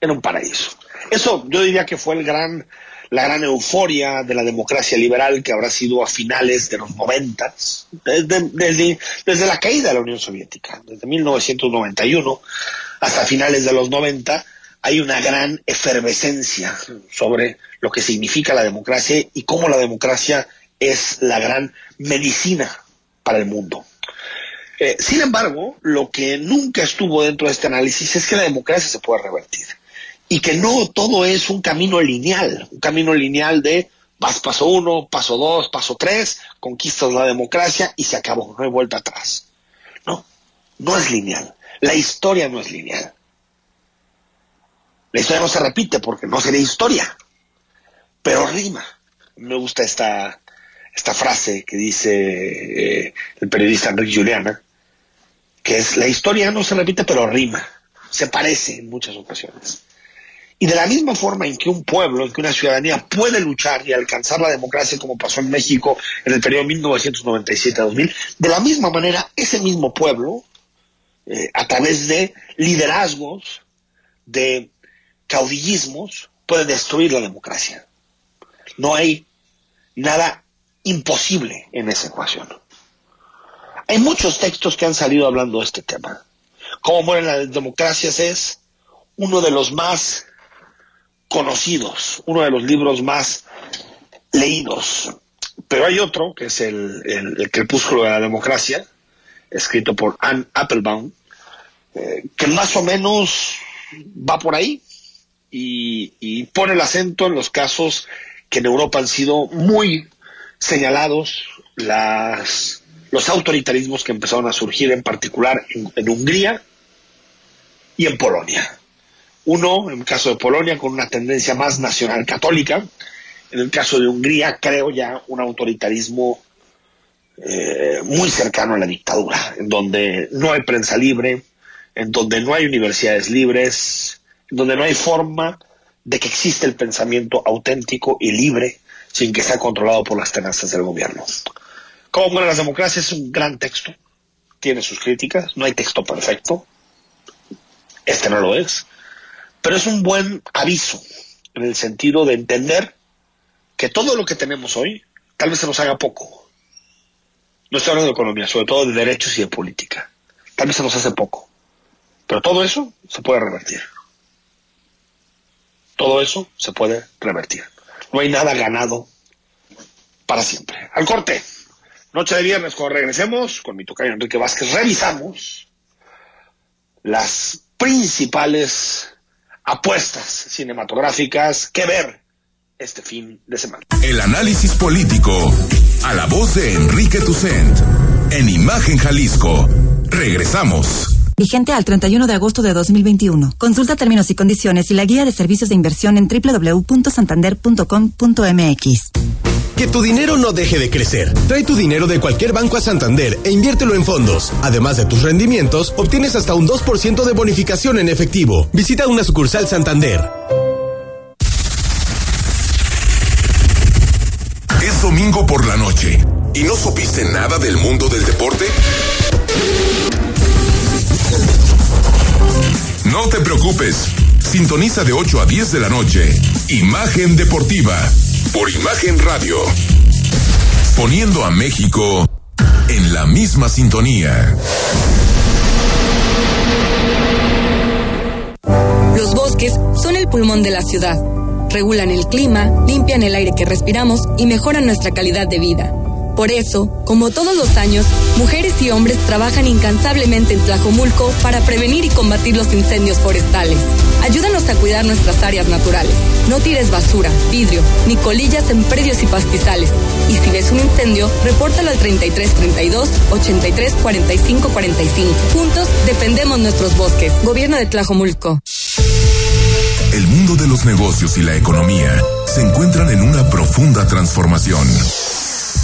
[SPEAKER 2] era un paraíso. Eso yo diría que fue el gran la gran euforia de la democracia liberal que habrá sido a finales de los noventas, desde, desde, la caída de la Unión Soviética, desde 1991 hasta finales de los 90, hay una gran efervescencia sobre lo que significa la democracia y cómo la democracia es la gran medicina para el mundo. Eh, sin embargo, lo que nunca estuvo dentro de este análisis es que la democracia se puede revertir y que no todo es un camino lineal, un camino lineal de vas paso uno, paso dos, paso tres, conquistas la democracia y se acabó, no hay vuelta atrás. No, no es lineal. La historia no es lineal. La historia no se repite porque no sería historia, pero rima. Me gusta esta, esta frase que dice eh, el periodista Enrique Juliana, que es la historia no se repite pero rima, se parece en muchas ocasiones. Y de la misma forma en que un pueblo, en que una ciudadanía puede luchar y alcanzar la democracia como pasó en México en el periodo 1997-2000, de la misma manera ese mismo pueblo, eh, a través de liderazgos, de caudillismos, puede destruir la democracia. No hay nada imposible en esa ecuación. Hay muchos textos que han salido hablando de este tema. Cómo mueren las democracias es uno de los más conocidos, uno de los libros más leídos. Pero hay otro, que es el, Crepúsculo de la Democracia, escrito por Anne Applebaum, eh, que más o menos va por ahí y, y, pone el acento en los casos que en Europa han sido muy señalados, las, los autoritarismos que empezaron a surgir en particular en Hungría y en Polonia. Uno, en el caso de Polonia, con una tendencia más nacional católica. En el caso de Hungría, creo ya un autoritarismo eh, muy cercano a la dictadura, en donde no hay prensa libre, en donde no hay universidades libres, en donde no hay forma de que existe el pensamiento auténtico y libre sin que sea controlado por las tenazas del gobierno. Cómo mueren las democracias es un gran texto, tiene sus críticas, no hay texto perfecto, este no lo es, pero es un buen aviso en el sentido de entender que todo lo que tenemos hoy tal vez se nos haga poco. No estoy hablando de economía, sobre todo de derechos y de política. Tal vez se nos hace poco. Pero todo eso se puede revertir. Todo eso se puede revertir. No hay nada ganado para siempre. Al corte. Noche de viernes, cuando regresemos con mi tocayo Enrique Vázquez, revisamos las principales apuestas cinematográficas que ver este fin de semana.
[SPEAKER 1] El análisis político a la voz de Enrique Tucent en Imagen Jalisco. Regresamos.
[SPEAKER 14] Vigente al 31 de agosto de 2021. Consulta términos y condiciones y la guía de servicios de inversión en www.santander.com.mx.
[SPEAKER 18] Que tu dinero no deje de crecer. Trae tu dinero de cualquier banco a Santander e inviértelo en fondos. Además de tus rendimientos, obtienes hasta un 2% de bonificación en efectivo. Visita una sucursal Santander.
[SPEAKER 1] Es domingo por la noche y no supiste nada del mundo del deporte. No te preocupes. Sintoniza de 8 a 10 de la noche. Imagen Deportiva. Por Imagen Radio. Poniendo a México en la misma sintonía.
[SPEAKER 16] Los bosques son el pulmón de la ciudad. Regulan el clima, limpian el aire que respiramos y mejoran nuestra calidad de vida. Por eso, como todos los años, mujeres y hombres trabajan incansablemente en Tlajomulco para prevenir y combatir los incendios forestales. Ayúdanos a cuidar nuestras áreas naturales. No tires basura, vidrio, ni colillas en predios y pastizales. Y si ves un incendio, repórtalo al 3332 83 45 45. Juntos defendemos nuestros bosques. Gobierno de Tlajomulco.
[SPEAKER 1] El mundo de los negocios y la economía se encuentran en una profunda transformación.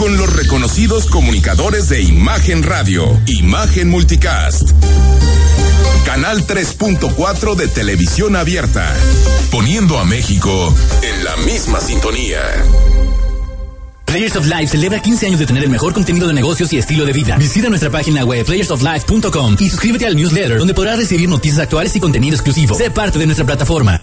[SPEAKER 1] Con los reconocidos comunicadores de Imagen Radio, Imagen Multicast. Canal 3.4 de televisión abierta. Poniendo a México en la misma sintonía.
[SPEAKER 17] Players of Life celebra 15 años de tener el mejor contenido de negocios y estilo de vida. Visita nuestra página web playersoflife.com y suscríbete al newsletter donde podrás recibir noticias actuales y contenido exclusivo. Sé parte de nuestra plataforma.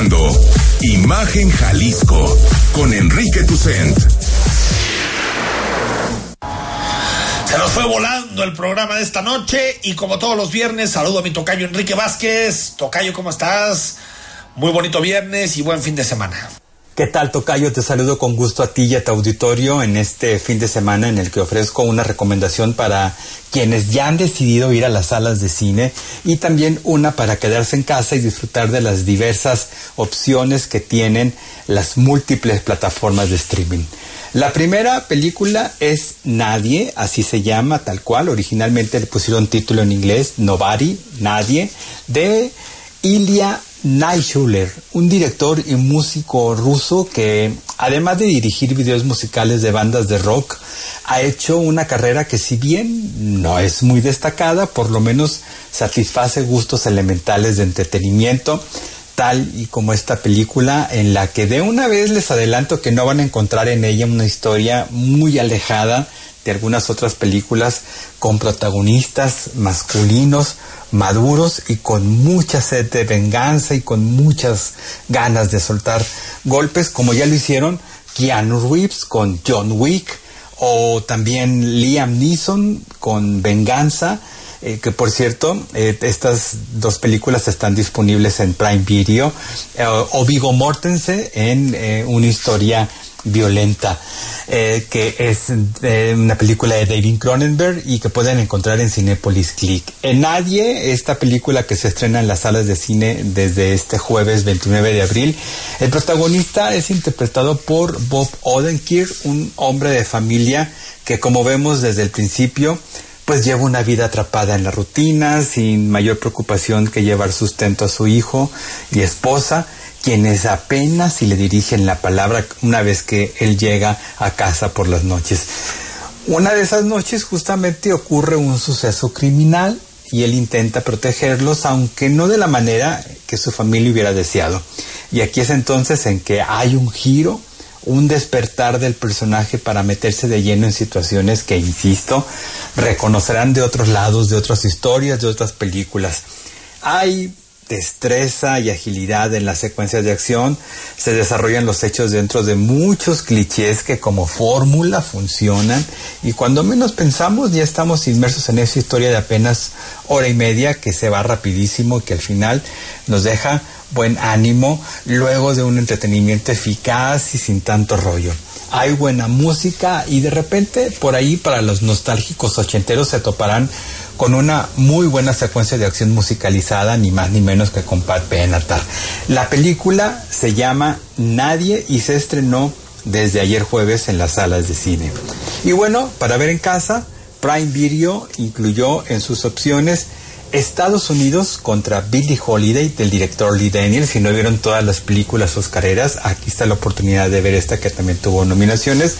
[SPEAKER 1] Imagen Jalisco con Enrique Tucent.
[SPEAKER 2] Se nos fue volando el programa de esta noche y como todos los viernes saludo a mi tocayo Enrique Vázquez. Tocayo, ¿cómo estás? Muy bonito viernes y buen fin de semana.
[SPEAKER 19] ¿Qué tal, Tocayo? Te saludo con gusto a ti y a tu auditorio en este fin de semana en el que ofrezco una recomendación para quienes ya han decidido ir a las salas de cine y también una para quedarse en casa y disfrutar de las diversas opciones que tienen las múltiples plataformas de streaming. La primera película es Nadie, así se llama tal cual, originalmente le pusieron título en inglés Nobody, Nadie, de Ilya Naishuller, un director y músico ruso que, además de dirigir videos musicales de bandas de rock, ha hecho una carrera que si bien no es muy destacada, por lo menos satisface gustos elementales de entretenimiento, tal y como esta película en la que de una vez les adelanto que no van a encontrar en ella una historia muy alejada de algunas otras películas con protagonistas masculinos maduros y con mucha sed de venganza y con muchas ganas de soltar golpes como ya lo hicieron Keanu Reeves con John Wick o también Liam Neeson con Venganza. Eh, que por cierto, eh, estas dos películas están disponibles en Prime Video, eh, o Vigo Mortensen en una historia violenta, que es una película de David Cronenberg y que pueden encontrar en Cinepolis Click. En Nadie, esta película que se estrena en las salas de cine desde este jueves 29 de abril, el protagonista es interpretado por Bob Odenkirk, un hombre de familia que como vemos desde el principio, pues lleva una vida atrapada en la rutina, sin mayor preocupación que llevar sustento a su hijo y esposa, quienes apenas si le dirigen la palabra una vez que él llega a casa por las noches. Una de esas noches justamente ocurre un suceso criminal y él intenta protegerlos, aunque no de la manera que su familia hubiera deseado. Y aquí es entonces en que hay un giro un despertar del personaje para meterse de lleno en situaciones que, insisto, reconocerán de otros lados, de otras historias, de otras películas. Hay destreza y agilidad en las secuencias de acción, se desarrollan los hechos dentro de muchos clichés que como fórmula funcionan. Y cuando menos pensamos ya estamos inmersos en esa historia de apenas hora y media que se va rapidísimo y que al final nos deja buen ánimo luego de un entretenimiento eficaz y sin tanto rollo. Hay buena música y de repente por ahí para los nostálgicos ochenteros se toparán con una muy buena secuencia de acción musicalizada, ni más ni menos que con Pat Benatar. La película se llama Nadie y se estrenó desde ayer jueves en las salas de cine. Y bueno, para ver en casa, Prime Video incluyó en sus opciones Estados Unidos contra Billie Holiday del director Lee Daniels. Si no vieron todas las películas oscareras, aquí está la oportunidad de ver esta que también tuvo nominaciones.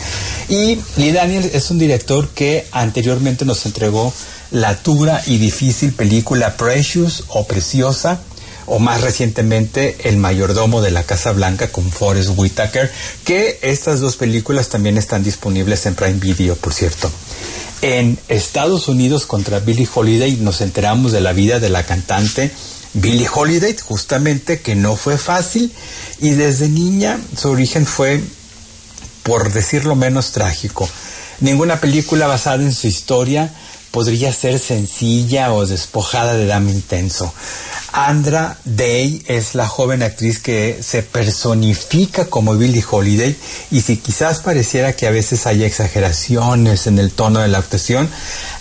[SPEAKER 19] Y Lee Daniels es un director que anteriormente nos entregó la dura y difícil película Precious o Preciosa o más recientemente El mayordomo de la Casa Blanca con Forrest Whitaker, que estas dos películas también están disponibles en Prime Video, por cierto. En Estados Unidos contra Billie Holiday nos enteramos de la vida de la cantante Billie Holiday, justamente que no fue fácil y desde niña su origen fue, por decirlo menos, trágico. Ninguna película basada en su historia podría ser sencilla o despojada de dama intenso. Andra Day es la joven actriz que se personifica como Billie Holiday y si quizás pareciera que a veces hay exageraciones en el tono de la actuación,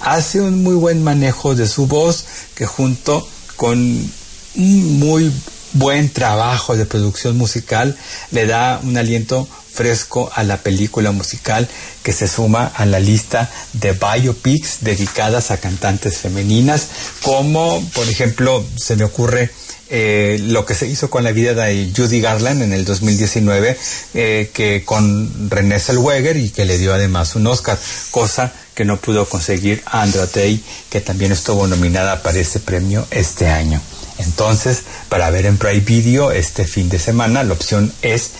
[SPEAKER 19] hace un muy buen manejo de su voz que junto con un muy buen trabajo de producción musical le da un aliento fresco a la película musical que se suma a la lista de biopics dedicadas a cantantes femeninas, como por ejemplo se me ocurre eh, lo que se hizo con la vida de Judy Garland en el 2019, eh, que con René Zellweger y que le dio además un Oscar, cosa que no pudo conseguir Andra Day, que también estuvo nominada para ese premio este año. Entonces, para ver en Prime Video este fin de semana, la opción es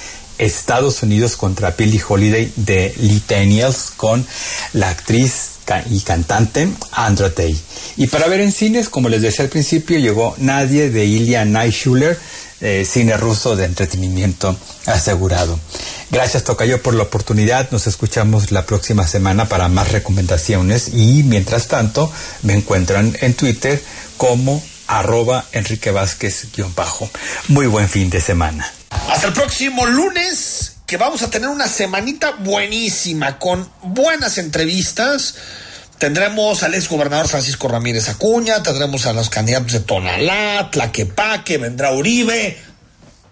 [SPEAKER 19] Estados Unidos contra Billie Holiday de Lee con la actriz y cantante Andra Day. Y para ver en cines, como les decía al principio, llegó Nadie de Ilya Naishuler, eh, cine ruso de entretenimiento asegurado. Gracias Tocayo por la oportunidad. Nos escuchamos la próxima semana para más recomendaciones y mientras tanto me encuentran en Twitter como arroba Enrique Vázquez-bajo. Muy buen fin de semana.
[SPEAKER 2] Hasta el próximo lunes, que vamos a tener una semanita buenísima con buenas entrevistas. Tendremos al ex gobernador Francisco Ramírez Acuña, tendremos a los candidatos de Tonalá, Tlaquepaque, vendrá Uribe,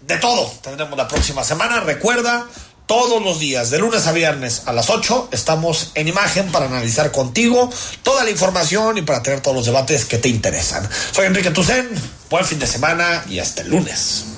[SPEAKER 2] de todo tendremos la próxima semana. Recuerda, todos los días, de lunes a viernes a las 8, estamos en imagen para analizar contigo toda la información y para tener todos los debates que te interesan. Soy Enrique Tucen, buen fin de semana y hasta el lunes.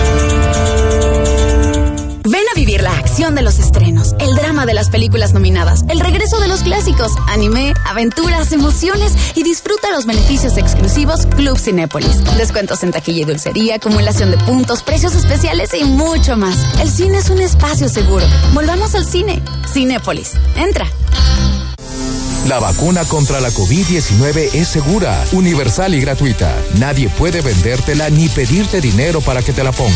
[SPEAKER 20] Ven a vivir la acción de los estrenos el drama de las películas nominadas, el regreso de los clásicos, anime, aventuras, emociones y disfruta los beneficios exclusivos Club Cinépolis. Descuentos en taquilla y dulcería, acumulación de puntos, precios especiales y mucho más. El cine es un espacio seguro. Volvamos al cine. Cinépolis. Entra.
[SPEAKER 21] La vacuna contra la COVID-19 es segura, universal y gratuita. Nadie puede vendértela ni pedirte dinero para que te la pongas.